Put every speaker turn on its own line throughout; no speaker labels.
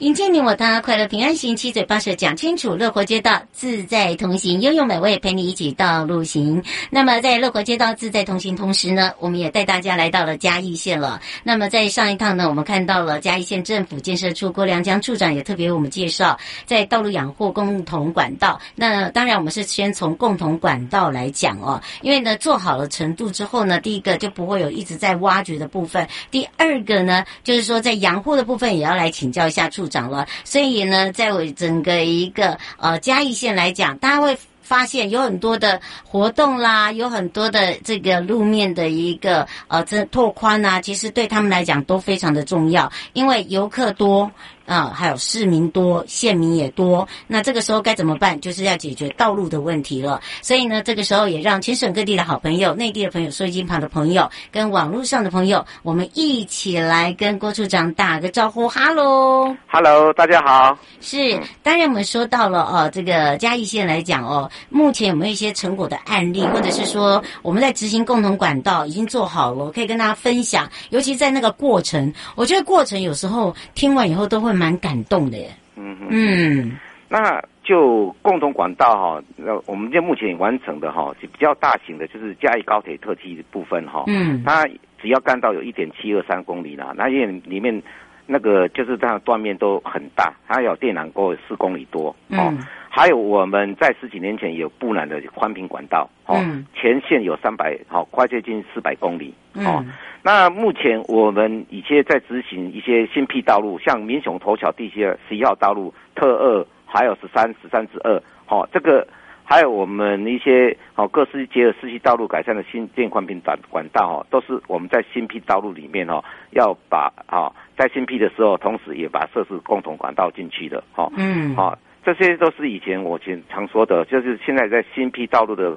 迎接你我他，快乐平安行，七嘴八舌讲清楚，乐活街道自在同行，悠悠美味陪你一起道路行。那么在乐活街道自在同行同时呢，我们也带大家来到了嘉义县了。那么在上一趟呢，我们看到了嘉义县政府建设处郭良江处长也特别为我们介绍，在道路养护共同管道。那当然我们是先从共同管道来讲哦，因为呢做好了程度之后呢，第一个就不会有一直在挖掘的部分，第二个呢就是说在养护的部分也要来请教一下处涨。了，所以呢，在我整个一个呃嘉义县来讲，大家会发现有很多的活动啦，有很多的这个路面的一个呃这拓宽啊，其实对他们来讲都非常的重要，因为游客多。啊，还有市民多，县民也多，那这个时候该怎么办？就是要解决道路的问题了。所以呢，这个时候也让全省各地的好朋友、内地的朋友、收音机旁的朋友、跟网络上的朋友，我们一起来跟郭处长打个招呼。哈喽，
哈喽，大家好。
是，当然我们说到了哦，这个嘉义县来讲哦，目前有没有一些成果的案例，或者是说我们在执行共同管道已经做好了，可以跟大家分享。尤其在那个过程，我觉得过程有时候听完以后都会。蛮感动的耶，嗯嗯，
那就共同管道哈，那我们现在目前完成的哈是比较大型的，就是嘉义高铁特区部分哈，嗯，它只要干到有一点七二三公里啦，那因为里面那个就是它的断面都很大，它有电缆沟四公里多，嗯，还有我们在十几年前有布缆的宽频管道，哦，前线有三百，好，快接近四百公里，哦。那目前我们一些在执行一些新辟道路，像民雄头桥地区十一号道路、特二，还有十三、十三之二，好，这个还有我们一些哦各市结合市区道路改善的新建宽频管管道，哦，都是我们在新辟道路里面，哦，要把啊在新辟的时候，同时也把设置共同管道进去的，哦，嗯，好，这些都是以前我前常说的，就是现在在新辟道路的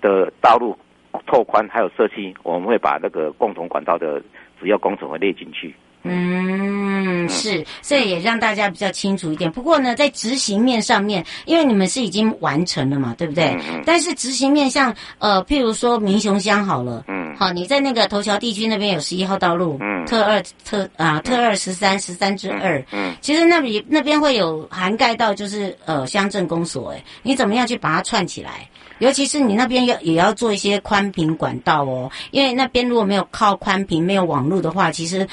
的道路。拓宽还有社区，我们会把那个共同管道的主要工程会列进去。
嗯，是，所以也让大家比较清楚一点。不过呢，在执行面上面，因为你们是已经完成了嘛，对不对？嗯。但是执行面像呃，譬如说民雄乡好了，嗯，好，你在那个头桥地区那边有十一号道路，嗯，特二特啊特二十三十三之二，嗯，其实那里那边会有涵盖到就是呃乡镇公所，哎，你怎么样去把它串起来？尤其是你那边要也要做一些宽频管道哦，因为那边如果没有靠宽频、没有网络的话，其实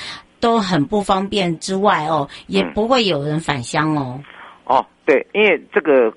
都很不方便。之外哦，也不会有人返乡哦。
哦，对，因为这个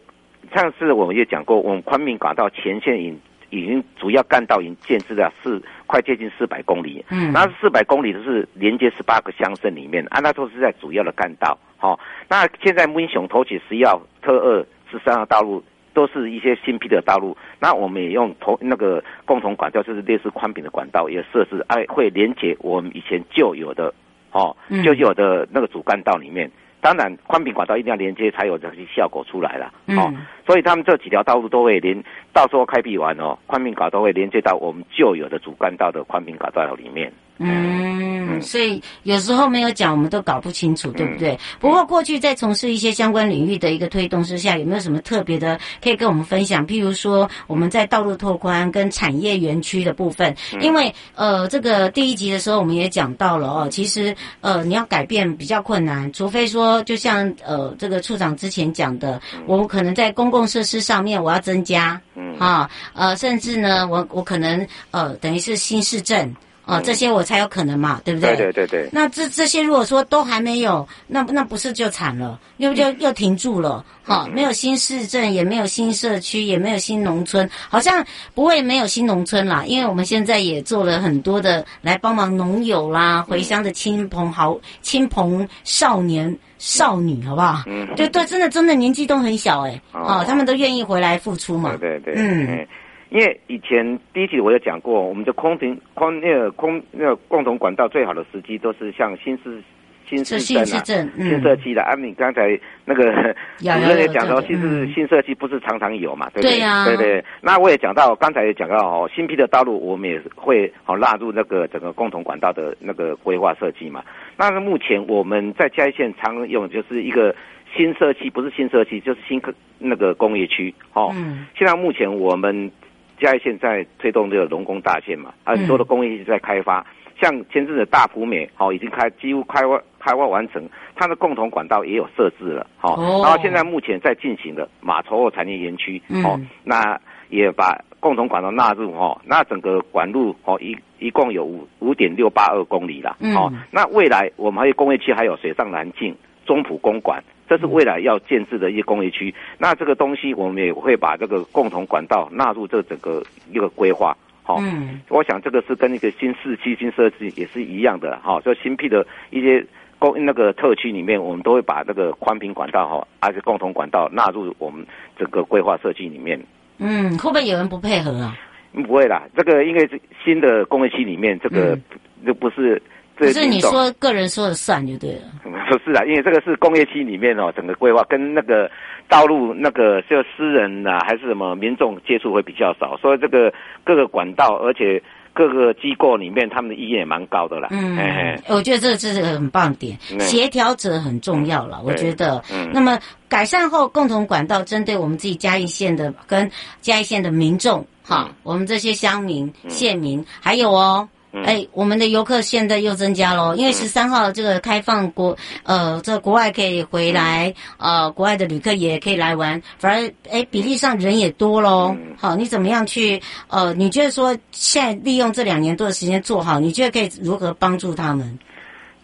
上次我们也讲过，我们宽明管道前线已已经主要干道已经建设了四快接近四百公里。嗯，那四百公里都是连接十八个乡镇里面，啊，那都是在主要的干道。好、哦，那现在温雄头起十一号、特二十三号道路。都是一些新辟的道路，那我们也用同那个共同管道，就是类似宽频的管道，也设置，哎，会连接我们以前旧有的，哦，就有的那个主干道里面。当然，宽频管道一定要连接，才有这些效果出来了，哦。所以他们这几条道路都会连，到时候开辟完哦，宽频管道会连接到我们旧有的主干道的宽频管道里面。
嗯，所以有时候没有讲，我们都搞不清楚，对不对？不过过去在从事一些相关领域的一个推动之下，有没有什么特别的可以跟我们分享？譬如说，我们在道路拓宽跟产业园区的部分，因为呃，这个第一集的时候我们也讲到了哦，其实呃，你要改变比较困难，除非说就像呃，这个处长之前讲的，我们可能在公共设施上面我要增加，嗯啊，呃，甚至呢，我我可能呃，等于是新市镇。哦，这些我才有可能嘛，对不对？
对对对对。
那这这些如果说都还没有，那那不是就惨了？又又又停住了？哈、哦，没有新市镇，也没有新社区，也没有新农村，好像不会没有新农村啦。因为我们现在也做了很多的来帮忙农友啦，回乡的亲朋好亲朋少年少女，好不好？嗯。对对，真的真的年纪都很小哎，哦，他们都愿意回来付出嘛。
对对对。嗯。因为以前第一集我有讲过，我们的空停空那个空那个共同管道最好的时机都是像新市新市镇啊、新社区的。啊，你刚才那个 主任也讲到，新市新社区不是常常有嘛，对不对？对对。那我也讲到，刚才也讲到哦，新辟的道路我们也会好纳入那个整个共同管道的那个规划设计嘛。那目前我们在嘉义县常用就是一个新社区，不是新社区就是新那个工业区哦。嗯。现在目前我们。嘉义县在推动这个龙工大县嘛，很多的工业在开发，嗯、像前阵子大埔美，好、哦、已经开几乎开发开发完成，它的共同管道也有设置了，好、哦，哦、然后现在目前在进行的马稠后产业园区，哦，嗯、那也把共同管道纳入，哦，那整个管路，哦，一一共有五五点六八二公里了，哦，嗯、那未来我们还有工业区，还有水上南进、中埔公馆。这是未来要建置的一些工业区，那这个东西我们也会把这个共同管道纳入这整个一个规划，好，嗯，我想这个是跟一个新市区新设计也是一样的，哈，就新辟的一些公那个特区里面，我们都会把这个宽频管道哈，还是共同管道纳入我们整个规划设计里面。嗯，
会不会有人不配合啊？
不会啦，这个因为是新的工业区里面，这个就不是。
可是你说个人说了算就对了，
不 是啊，因为这个是工业区里面哦，整个规划跟那个道路那个就私人呐、啊，还是什么民众接触会比较少，所以这个各个管道，而且各个机构里面他们的意愿也蛮高的啦。嗯，嘿嘿
我觉得这这是很棒点，协调者很重要了。我觉得，嗯，那么改善后共同管道针对我们自己嘉义县的跟嘉义县的民众，哈，我们这些乡民、县民，还有哦。哎，我们的游客现在又增加了，因为十三号这个开放国，呃，这国外可以回来，呃，国外的旅客也可以来玩，反而哎比例上人也多喽。好，你怎么样去？呃，你觉得说现在利用这两年多的时间做好，你觉得可以如何帮助他们？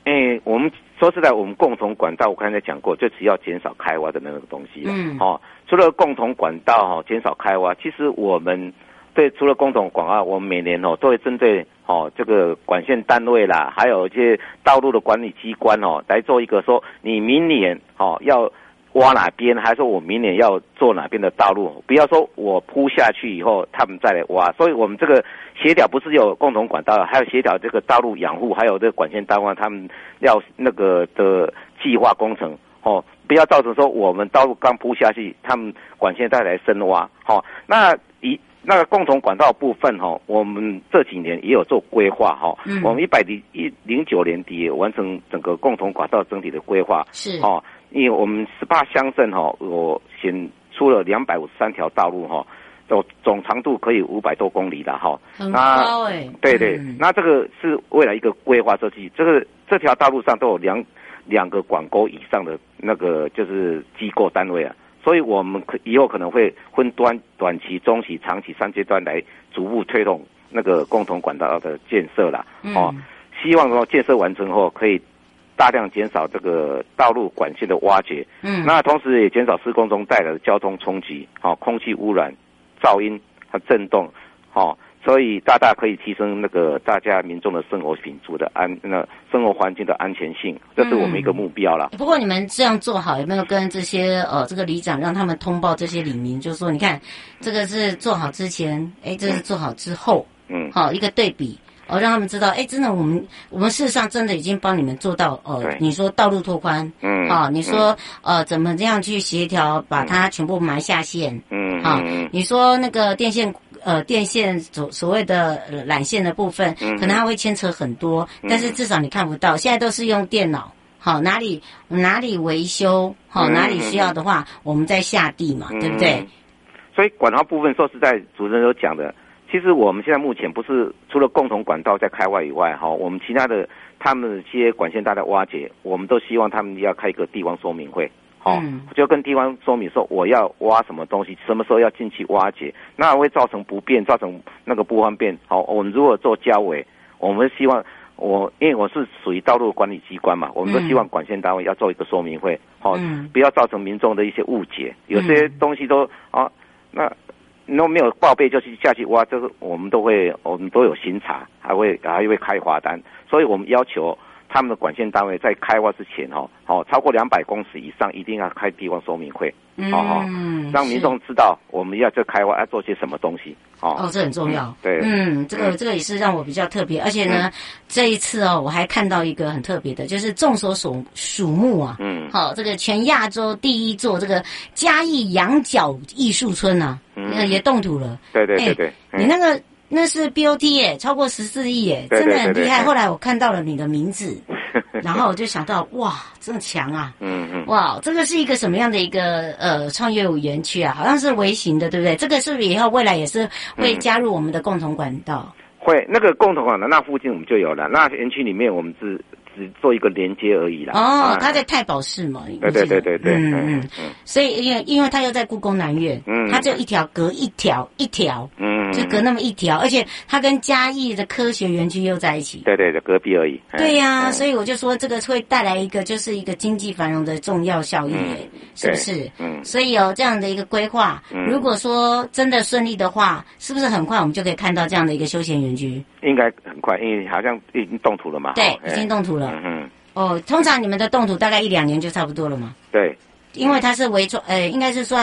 哎，我们说实在，我们共同管道我刚才讲过，就只要减少开挖的那个东西。嗯。好，除了共同管道哈，减少开挖，其实我们。对，除了共同管道，我们每年哦都会针对哦这个管线单位啦，还有一些道路的管理机关哦来做一个说，你明年哦要挖哪边，还是说我明年要做哪边的道路？不要说我铺下去以后他们再来挖，所以我们这个协调不是有共同管道，还有协调这个道路养护，还有这个管线单位他们要那个的计划工程哦，不要造成说我们道路刚铺下去，他们管线再来深挖，好、哦，那。那个共同管道部分哈，我们这几年也有做规划哈。嗯。我们一百零一零九年底也完成整个共同管道整体的规划。是。哦，因为我们十八乡镇哈，我选出了两百五十三条道路哈，总总长度可以五百多公里的哈。
很高哎。
对对，嗯、那这个是未来一个规划设计，这个这条道路上都有两两个管沟以上的那个就是机构单位啊。所以，我们可以后可能会分端、短期、中期、长期三阶段来逐步推动那个共同管道的建设啦。哦，希望说建设完成后，可以大量减少这个道路管线的挖掘。嗯，那同时也减少施工中带来的交通冲击、哦，空气污染、噪音和震动，哦。所以大大可以提升那个大家民众的生活品质的安，那生活环境的安全性，这是我们一个目标了。
不过你们这样做好，有没有跟这些呃这个里长让他们通报这些里民，就是说你看这个是做好之前，哎，这是做好之后，嗯，好一个对比，哦，让他们知道，哎，真的我们我们事实上真的已经帮你们做到，呃，你说道路拓宽，嗯，啊，你说呃怎么这样去协调把它全部埋下线，嗯，啊，你说那个电线。呃电线所所谓的缆线的部分，嗯、可能它会牵扯很多，嗯、但是至少你看不到。现在都是用电脑，好哪里哪里维修，好哪里需要的话，嗯、我们再下地嘛，嗯、对不对？
所以管道部分，说实在，主持人有讲的，其实我们现在目前不是除了共同管道在开挖以外，哈，我们其他的他们的一些管线大家挖掘，我们都希望他们要开一个地方说明会。哦，就跟地方说明说我要挖什么东西，什么时候要进去挖掘，那会造成不便，造成那个不方便。好，我们如果做交委，我们希望我因为我是属于道路管理机关嘛，我们都希望管线单位要做一个说明会，好，不要造成民众的一些误解。有些东西都啊，那都没有报备就去下去挖，就是我们都会，我们都有巡查，还会还会开罚单，所以我们要求。他们的管线单位在开挖之前，哈，好，超过两百公尺以上，一定要开地方说明会，好好、嗯，让民众知道我们要这开挖要做些什么东西，哦，
哦，这很重要，
嗯、对，
嗯，这个这个也是让我比较特别，而且呢，嗯、这一次哦，我还看到一个很特别的，就是众所瞩瞩目啊，嗯，好，这个全亚洲第一座这个嘉义羊角艺术村啊，嗯，也动土了，
对对对对，
欸、你那个。那是 BOT 耶，超过十四亿耶，真的很厉害。后来我看到了你的名字，然后我就想到，哇，这么强啊！嗯嗯，哇，这个是一个什么样的一个呃创业园区啊？好像是微型的，对不对？这个是不是以后未来也是会加入我们的共同管道？
会，那个共同管道那附近我们就有了。那园区里面我们是。只做一个连接而已啦。
哦，他在太保市嘛。
对对对对对。
嗯嗯。所以因为因为他又在故宫南院，嗯，他就一条隔一条一条，嗯，就隔那么一条，而且他跟嘉义的科学园区又在一起。
对对对，隔壁而已。
对呀，所以我就说这个会带来一个就是一个经济繁荣的重要效益，是不是？嗯。所以有这样的一个规划，如果说真的顺利的话，是不是很快我们就可以看到这样的一个休闲园区？
应该很快，因为好像已经动土了嘛。
对，已经动土了。嗯哼。哦，通常你们的动土大概一两年就差不多了嘛？
对。
因为它是微创，呃，应该是说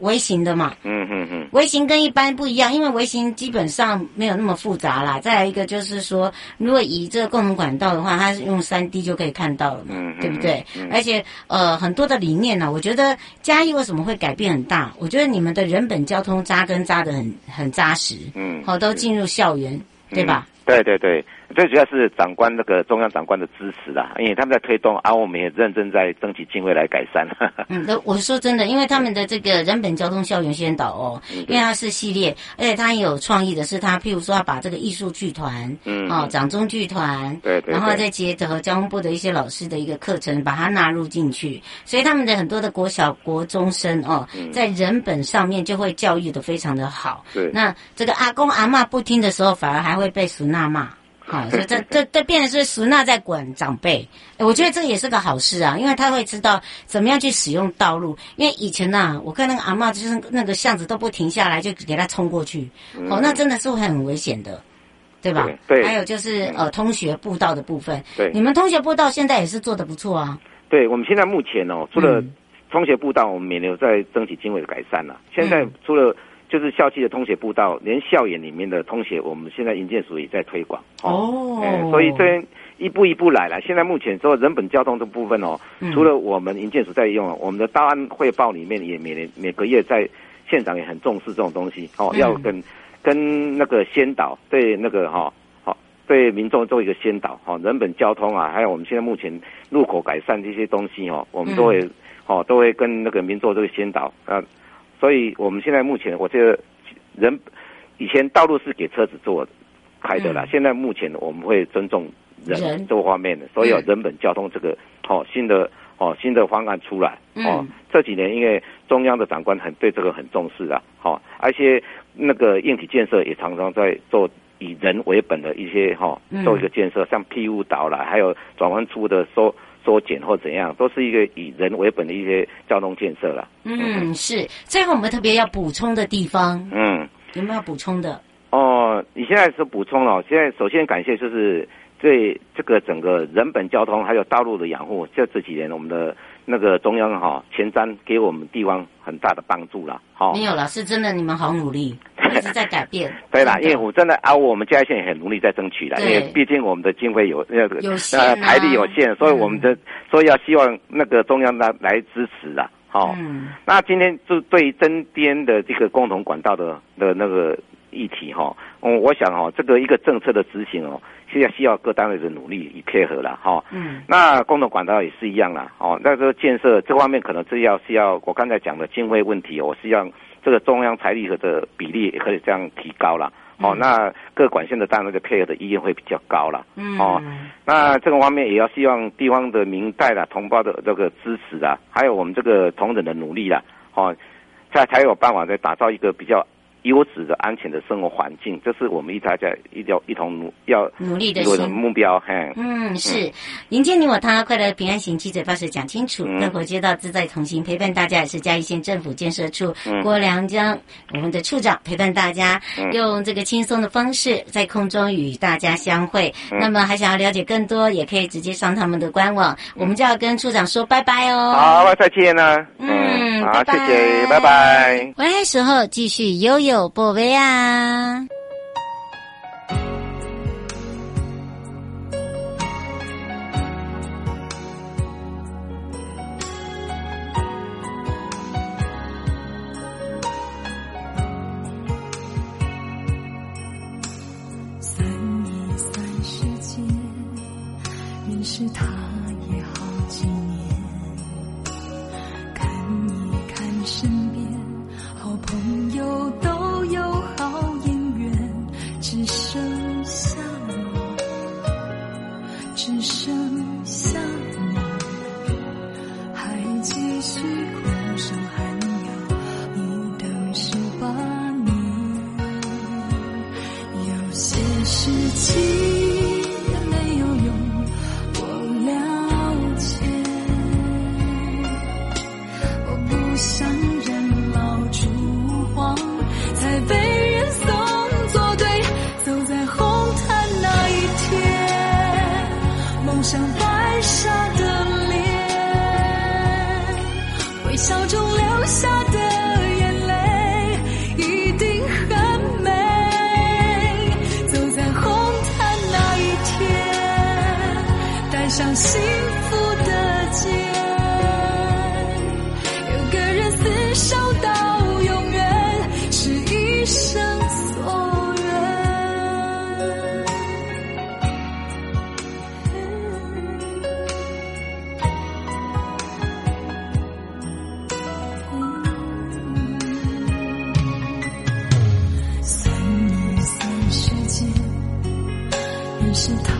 微型的嘛。嗯嗯嗯。微型跟一般不一样，因为微型基本上没有那么复杂啦。再来一个就是说，如果以这个共同管道的话，它是用三 D 就可以看到了嘛，嗯、对不对？嗯、而且呃，很多的理念呢、啊，我觉得嘉义为什么会改变很大？我觉得你们的人本交通扎根扎得很很扎实，嗯，好，都进入校园，嗯、对吧？
对对对。最主要是长官那个中央长官的支持啦，因为他们在推动，而、啊、我们也认真在争取经费来改善。
嗯，我说真的，因为他们的这个人本交通校园先导哦，嗯、因为它是系列，而且它很有创意的是，他譬如说要把这个艺术剧团，嗯，哦，掌中剧团，对，对，对，然后再结合交通部的一些老师的一个课程，把它纳入进去，所以他们的很多的国小、国中生哦，在人本上面就会教育的非常的好。对，那这个阿公阿嬷不听的时候，反而还会被孙娜骂。好，所以这这这变成是苏娜在管长辈，我觉得这也是个好事啊，因为他会知道怎么样去使用道路。因为以前呐、啊，我看那个阿嬷就是那个巷子都不停下来，就给他冲过去，哦，那真的是会很危险的，对吧？对。对还有就是呃，通学步道的部分，对，你们通学步道现在也是做的不错啊。
对，我们现在目前哦，除了通学步道，我们每年有在争取经费的改善了。现在除了就是校区的通学步道，连校园里面的通学，我们现在营建署也在推广哦、欸。所以这边一步一步来了。现在目前说人本交通的部分哦，嗯、除了我们营建署在用，我们的档案汇报里面也每年每个月在现场也很重视这种东西哦，要跟、嗯、跟那个先导对那个哈好对民众做一个先导哈，人本交通啊，还有我们现在目前路口改善这些东西哦，我们都会哦、嗯、都会跟那个民众这个先导啊。所以我们现在目前，我觉得人以前道路是给车子做开的啦，嗯、现在目前我们会尊重人这方面的，所以有人本交通这个哦新的哦新的方案出来哦。嗯、这几年因为中央的长官很对这个很重视啊，好，而且那个硬体建设也常常在做以人为本的一些哈做一个建设，嗯、像庇护岛啦，还有转弯处的说。缩减或怎样，都是一个以人为本的一些交通建设了。
嗯，是。最后我们特别要补充的地方，嗯，有没有补充的？
哦，你现在是补充了。现在首先感谢就是对这个整个人本交通还有道路的养护，这这几年我们的那个中央哈前瞻给我们地方很大的帮助了。好，
没有了，是真的，你们好努力。一直在改变，
对啦，因为我真的啊，我们嘉义县也很努力在争取的，因为毕竟我们的经费有那个呃财力有限，所以我们的所以要希望那个中央来来支持啦。好，那今天就对于争边的这个共同管道的的那个议题哈，嗯，我想哦，这个一个政策的执行哦，现在需要各单位的努力与配合了哈。嗯，那公共管道也是一样啦。哦，那个建设这方面可能是要需要我刚才讲的经费问题，我希望这个中央财力和的比例也可以这样提高了。哦，那各管线的单位的配合的意愿会比较高了。嗯，哦，那这个方面也要希望地方的民代啦、同胞的这个支持啊，还有我们这个同仁的努力啦，哦，才才有办法再打造一个比较。优质的、安全的生活环境，这是我们一大家一定要一同努要
努力的
目标。嘿，
嗯，是迎接你我他，快乐平安行，七嘴八舌讲清楚。乐活街道自在同行，陪伴大家也是嘉义县政府建设处、嗯、郭良江我们的处长陪伴大家，嗯、用这个轻松的方式在空中与大家相会。嗯、那么还想要了解更多，也可以直接上他们的官网。嗯、我们就要跟处长说拜拜哦。
好，再见了。嗯，嗯好，拜拜谢谢，拜拜。
回来时候继续悠悠。有宝贝啊！
写诗情心疼。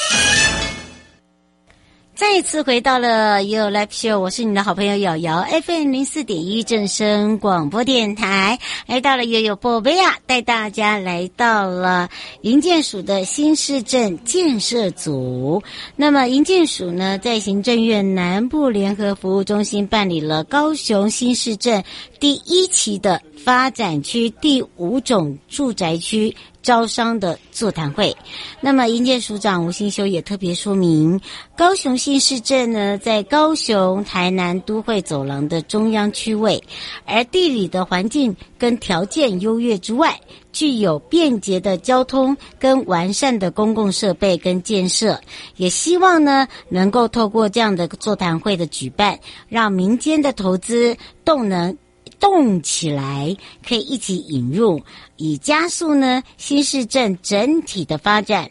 再次回到了 You Live Show，我是你的好朋友瑶瑶，FM 零四点一正声广播电台，来到了悠悠宝贝啊，带大家来到了营建署的新市镇建设组。那么营建署呢，在行政院南部联合服务中心办理了高雄新市镇第一期的发展区第五种住宅区招商的座谈会，那么营建署长吴新修也特别说明，高雄新市镇呢，在高雄台南都会走廊的中央区位，而地理的环境跟条件优越之外，具有便捷的交通跟完善的公共设备跟建设，也希望呢，能够透过这样的座谈会的举办，让民间的投资动能。动起来，可以一起引入，以加速呢新市镇整体的发展。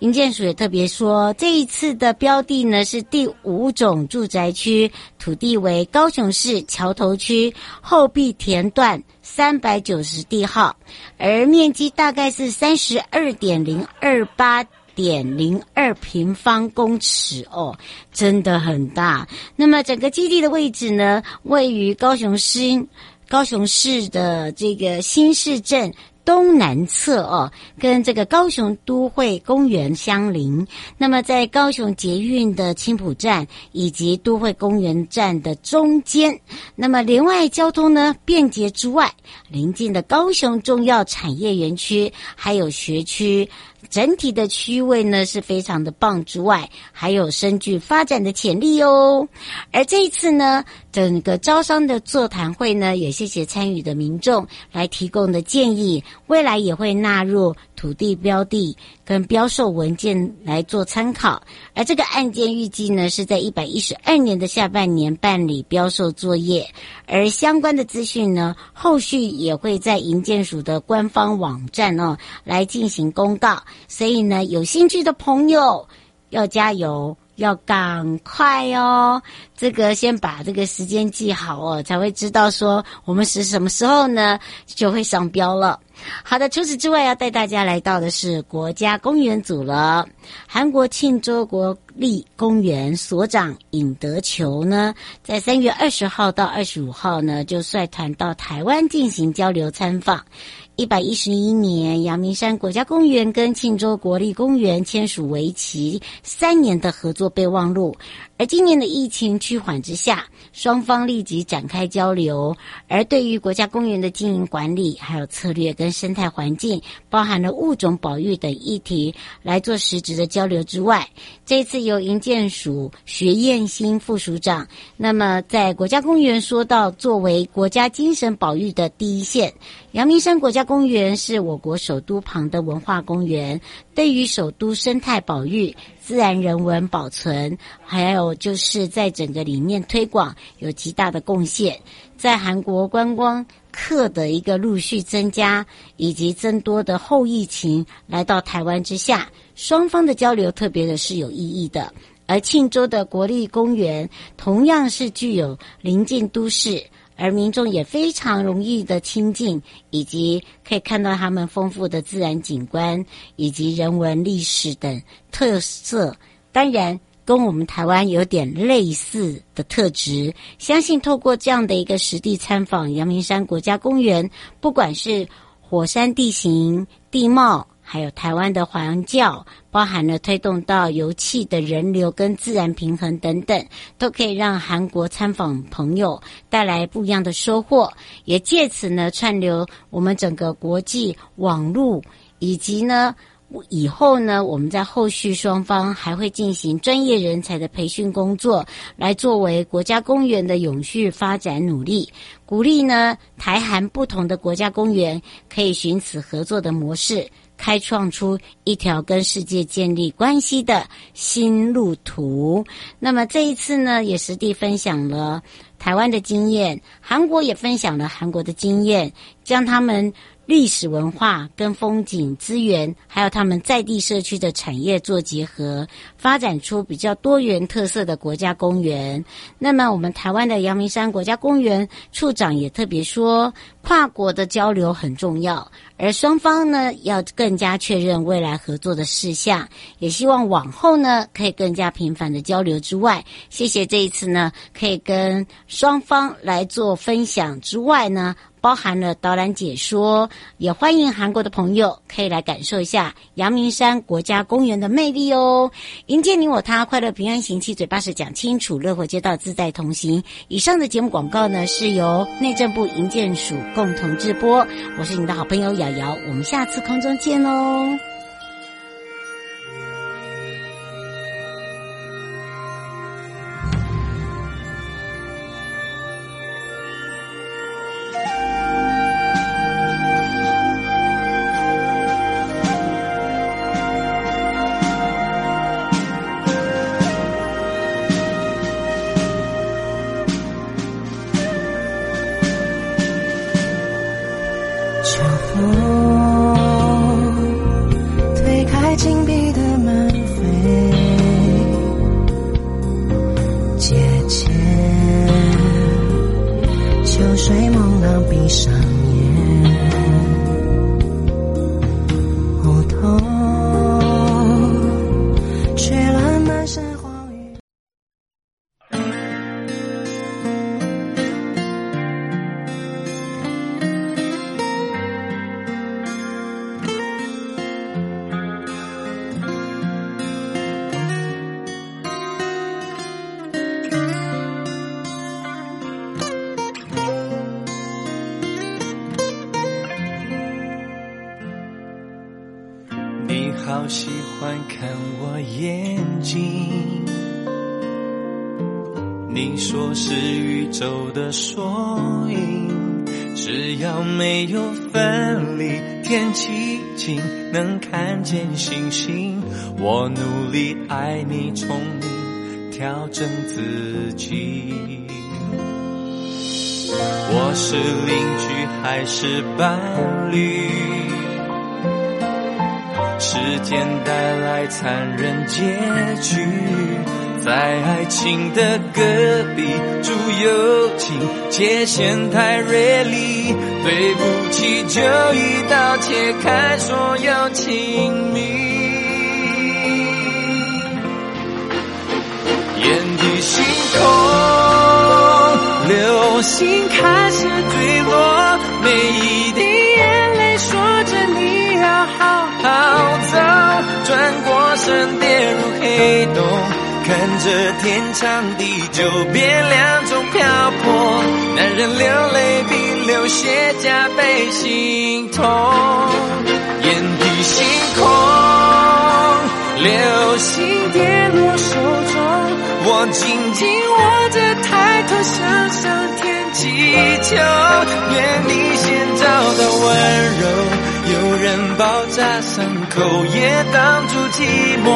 营建署也特别说，这一次的标的呢是第五种住宅区，土地为高雄市桥头区后壁田段三百九十地号，而面积大概是三十二点零二八点零二平方公尺哦，真的很大。那么整个基地的位置呢，位于高雄市高雄市的这个新市镇。东南侧哦，跟这个高雄都会公园相邻。那么在高雄捷运的青埔站以及都会公园站的中间，那么连外交通呢便捷之外，邻近的高雄重要产业园区还有学区。整体的区位呢是非常的棒，之外还有深具发展的潜力哦。而这一次呢，整个招商的座谈会呢，也谢谢参与的民众来提供的建议，未来也会纳入。土地标的跟标售文件来做参考，而这个案件预计呢是在一百一十二年的下半年办理标售作业，而相关的资讯呢，后续也会在营建署的官方网站哦来进行公告，所以呢，有兴趣的朋友要加油。要赶快哦！这个先把这个时间记好哦，才会知道说我们是什么时候呢就会上标了。好的，除此之外要带大家来到的是国家公园组了。韩国庆州国立公园所长尹德球呢，在三月二十号到二十五号呢，就率团到台湾进行交流参访。一百一十一年，阳明山国家公园跟庆州国立公园签署为期三年的合作备忘录。而今年的疫情趋缓之下，双方立即展开交流。而对于国家公园的经营管理、还有策略跟生态环境，包含了物种保育等议题来做实质的交流之外，这次由营建署徐彦新副署长，那么在国家公园说到，作为国家精神保育的第一线，阳明山国家公园是我国首都旁的文化公园，对于首都生态保育。自然人文保存，还有就是在整个理念推广有极大的贡献。在韩国观光客的一个陆续增加，以及增多的后疫情来到台湾之下，双方的交流特别的是有意义的。而庆州的国立公园同样是具有临近都市。而民众也非常容易的亲近，以及可以看到他们丰富的自然景观以及人文历史等特色。当然，跟我们台湾有点类似的特质。相信透过这样的一个实地参访阳明山国家公园，不管是火山地形、地貌。还有台湾的环教，包含了推动到油气的人流跟自然平衡等等，都可以让韩国参访朋友带来不一样的收获，也借此呢串流我们整个国际网络，以及呢以后呢我们在后续双方还会进行专业人才的培训工作，来作为国家公园的永续发展努力，鼓励呢台韩不同的国家公园可以寻此合作的模式。开创出一条跟世界建立关系的新路途。那么这一次呢，也实地分享了台湾的经验，韩国也分享了韩国的经验，将他们。历史文化跟风景资源，还有他们在地社区的产业做结合，发展出比较多元特色的国家公园。那么，我们台湾的阳明山国家公园处长也特别说，跨国的交流很重要，而双方呢要更加确认未来合作的事项，也希望往后呢可以更加频繁的交流之外，谢谢这一次呢可以跟双方来做分享之外呢。包含了导览解说，也欢迎韩国的朋友可以来感受一下阳明山国家公园的魅力哦！迎接你我他，快乐平安行，七嘴八舌讲清楚，乐活街道自在同行。以上的节目广告呢，是由内政部营建署共同制播。我是你的好朋友瑶瑶，我们下次空中见喽。
分离，天气晴能看见星星，我努力爱你，聪明调整自己。我是邻居还是伴侣？时间带来残忍结局。在爱情的隔壁住友情，界限太锐利，对不起就一刀切开所有亲密。眼底星空，流星开始坠落，每一滴眼泪说着你要好好走，转过身跌入黑洞。看着天长地久变两种漂泊，男人流泪比流血加倍心痛。眼底星空，流星跌落手中，我紧紧握着抬头向上天祈求，愿你先找到温柔。有人包扎伤口，也挡住寂寞。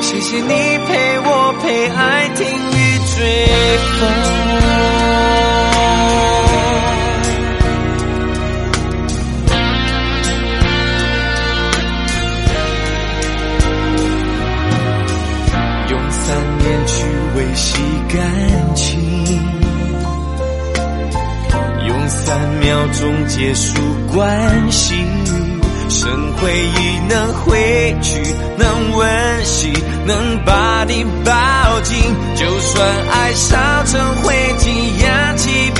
谢谢你陪我陪爱听雨追风。用三年去维系感情，三秒钟结束关系。剩回忆能回去，能温习，能把你抱紧。就算爱烧成灰烬，氧气